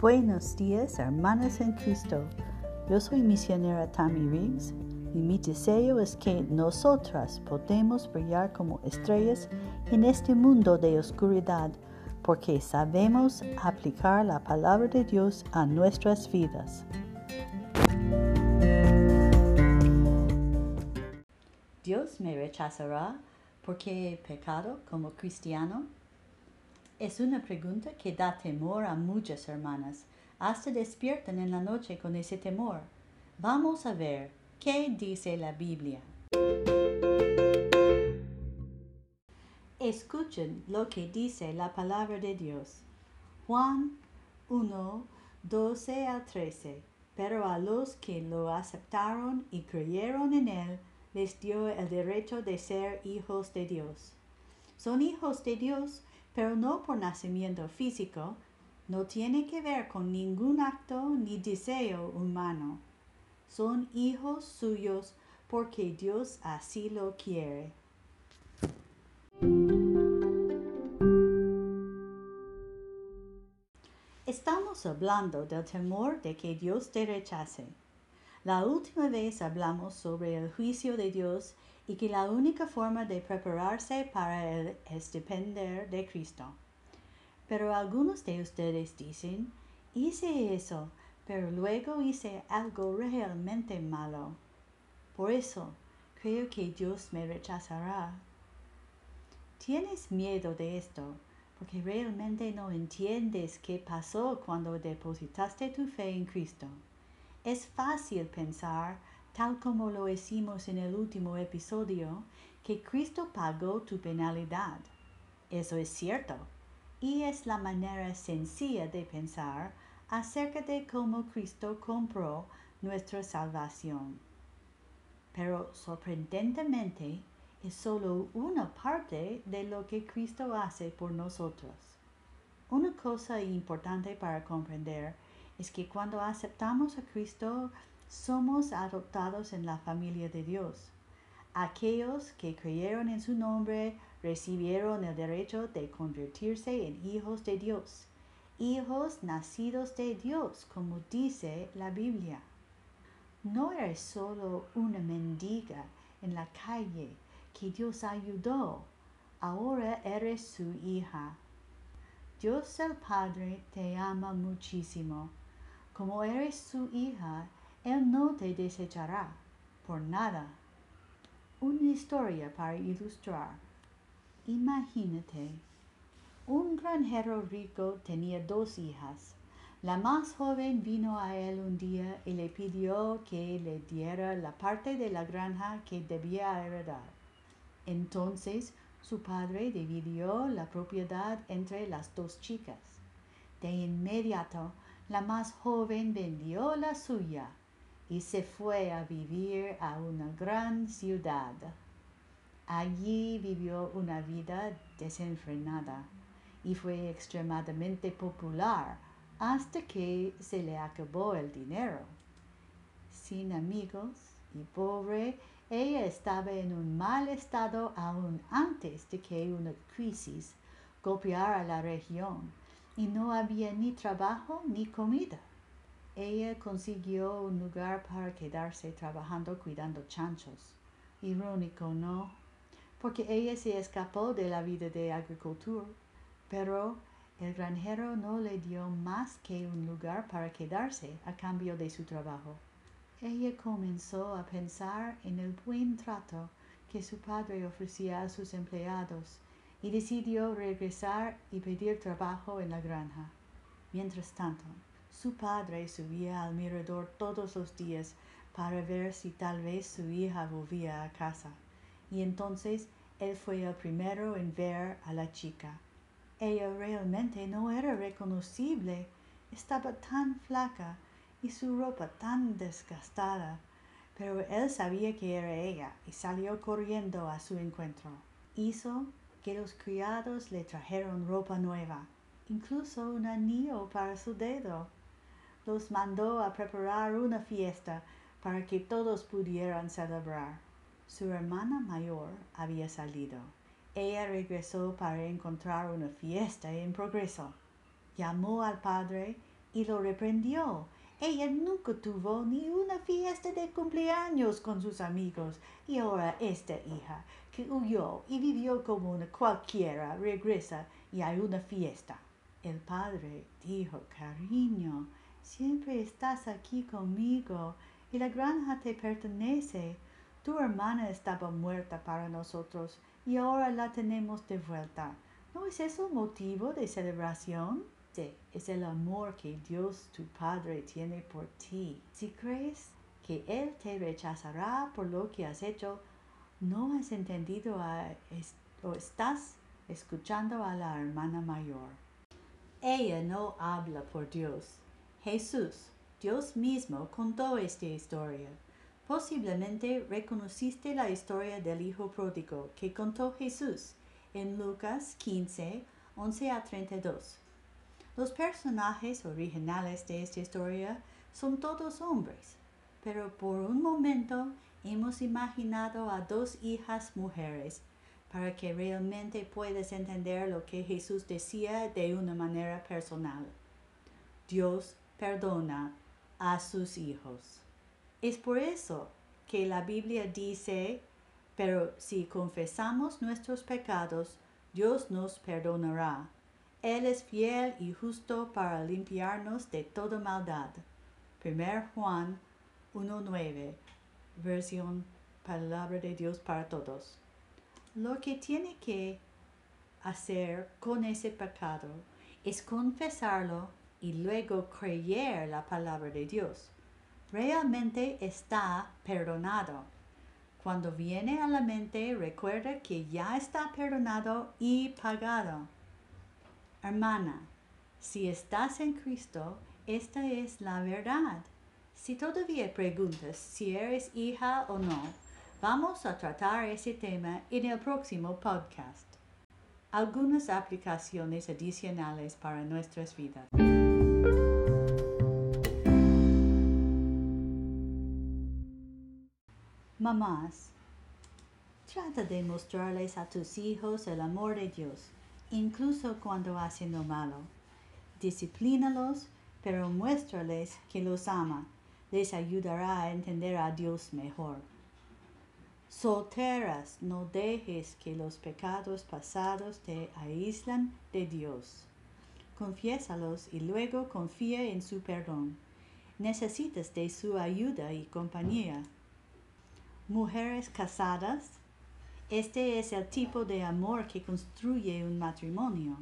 Buenos días, hermanas en Cristo. Yo soy misionera Tammy Riggs y mi deseo es que nosotras podamos brillar como estrellas en este mundo de oscuridad porque sabemos aplicar la palabra de Dios a nuestras vidas. ¿Dios me rechazará porque he pecado como cristiano? Es una pregunta que da temor a muchas hermanas. Hasta despiertan en la noche con ese temor. Vamos a ver qué dice la Biblia. Escuchen lo que dice la palabra de Dios. Juan 1, 12 a 13. Pero a los que lo aceptaron y creyeron en él, les dio el derecho de ser hijos de Dios. Son hijos de Dios pero no por nacimiento físico, no tiene que ver con ningún acto ni deseo humano. Son hijos suyos porque Dios así lo quiere. Estamos hablando del temor de que Dios te rechace. La última vez hablamos sobre el juicio de Dios y que la única forma de prepararse para él es depender de Cristo. Pero algunos de ustedes dicen, hice eso, pero luego hice algo realmente malo. Por eso, creo que Dios me rechazará. Tienes miedo de esto, porque realmente no entiendes qué pasó cuando depositaste tu fe en Cristo. Es fácil pensar, tal como lo hicimos en el último episodio, que Cristo pagó tu penalidad. Eso es cierto, y es la manera sencilla de pensar acerca de cómo Cristo compró nuestra salvación. Pero sorprendentemente es solo una parte de lo que Cristo hace por nosotros. Una cosa importante para comprender es que cuando aceptamos a Cristo, somos adoptados en la familia de Dios. Aquellos que creyeron en su nombre recibieron el derecho de convertirse en hijos de Dios, hijos nacidos de Dios, como dice la Biblia. No eres solo una mendiga en la calle que Dios ayudó, ahora eres su hija. Dios el Padre te ama muchísimo. Como eres su hija, él no te desechará por nada. Una historia para ilustrar. Imagínate, un granjero rico tenía dos hijas. La más joven vino a él un día y le pidió que le diera la parte de la granja que debía heredar. Entonces su padre dividió la propiedad entre las dos chicas. De inmediato, la más joven vendió la suya y se fue a vivir a una gran ciudad. Allí vivió una vida desenfrenada y fue extremadamente popular hasta que se le acabó el dinero. Sin amigos y pobre, ella estaba en un mal estado aún antes de que una crisis golpeara la región y no había ni trabajo ni comida. Ella consiguió un lugar para quedarse trabajando cuidando chanchos. Irónico, ¿no? Porque ella se escapó de la vida de agricultura, pero el granjero no le dio más que un lugar para quedarse a cambio de su trabajo. Ella comenzó a pensar en el buen trato que su padre ofrecía a sus empleados y decidió regresar y pedir trabajo en la granja. Mientras tanto, su padre subía al mirador todos los días para ver si tal vez su hija volvía a casa. Y entonces él fue el primero en ver a la chica. Ella realmente no era reconocible. Estaba tan flaca y su ropa tan desgastada. Pero él sabía que era ella y salió corriendo a su encuentro. Hizo que los criados le trajeron ropa nueva, incluso un anillo para su dedo los mandó a preparar una fiesta para que todos pudieran celebrar. Su hermana mayor había salido. Ella regresó para encontrar una fiesta en progreso. Llamó al padre y lo reprendió. Ella nunca tuvo ni una fiesta de cumpleaños con sus amigos y ahora esta hija que huyó y vivió como una cualquiera regresa y hay una fiesta. El padre dijo, cariño, siempre estás aquí conmigo y la granja te pertenece. Tu hermana estaba muerta para nosotros y ahora la tenemos de vuelta. ¿No es eso motivo de celebración? Sí, es el amor que Dios tu Padre tiene por ti. Si crees que Él te rechazará por lo que has hecho, no has entendido o estás escuchando a la hermana mayor. Ella no habla por Dios. Jesús, Dios mismo, contó esta historia. Posiblemente reconociste la historia del Hijo Pródigo que contó Jesús en Lucas 15, 11 a 32. Los personajes originales de esta historia son todos hombres, pero por un momento hemos imaginado a dos hijas mujeres para que realmente puedas entender lo que Jesús decía de una manera personal. Dios perdona a sus hijos. Es por eso que la Biblia dice, pero si confesamos nuestros pecados, Dios nos perdonará. Él es fiel y justo para limpiarnos de toda maldad. 1 Juan 1.9, versión Palabra de Dios para todos. Lo que tiene que hacer con ese pecado es confesarlo y luego creer la palabra de Dios realmente está perdonado. Cuando viene a la mente, recuerda que ya está perdonado y pagado. Hermana, si estás en Cristo, esta es la verdad. Si todavía preguntas si eres hija o no, vamos a tratar ese tema en el próximo podcast. Algunas aplicaciones adicionales para nuestras vidas. Mamás, trata de mostrarles a tus hijos el amor de Dios, incluso cuando hacen lo malo. Disciplínalos, pero muéstrales que los ama. Les ayudará a entender a Dios mejor. Solteras, no dejes que los pecados pasados te aíslan de Dios. Confiésalos y luego confía en su perdón. Necesitas de su ayuda y compañía mujeres casadas, este es el tipo de amor que construye un matrimonio,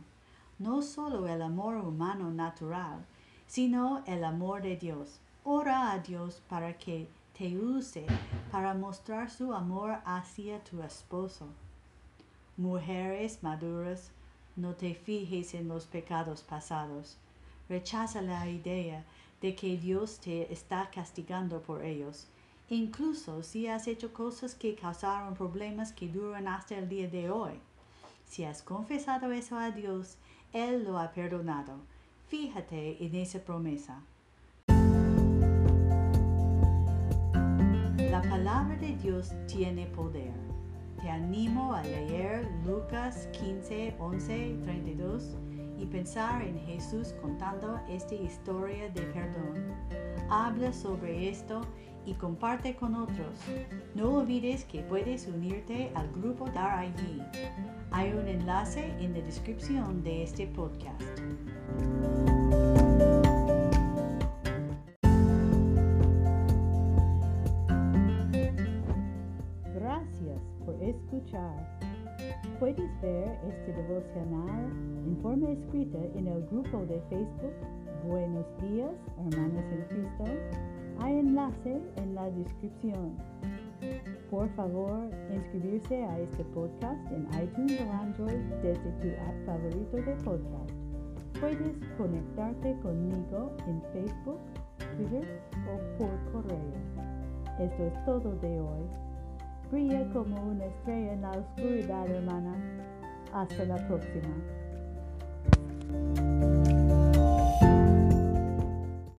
no solo el amor humano natural, sino el amor de Dios. Ora a Dios para que te use para mostrar su amor hacia tu esposo. Mujeres maduras, no te fijes en los pecados pasados. Rechaza la idea de que Dios te está castigando por ellos incluso si has hecho cosas que causaron problemas que duran hasta el día de hoy. Si has confesado eso a Dios, Él lo ha perdonado. Fíjate en esa promesa. La palabra de Dios tiene poder. Te animo a leer Lucas 15, 11, 32 y pensar en Jesús contando esta historia de perdón. Habla sobre esto y comparte con otros. No olvides que puedes unirte al grupo allí. Hay un enlace en la descripción de este podcast. Escuchar. Puedes ver este devocional en forma escrita en el grupo de Facebook Buenos días, hermanos en Cristo hay enlace en la descripción. Por favor, inscribirse a este podcast en iTunes o Android desde tu app favorito de podcast. Puedes conectarte conmigo en Facebook, Twitter o por correo. Esto es todo de hoy. Brilla como una estrella en la oscuridad, hermana. Hasta la próxima.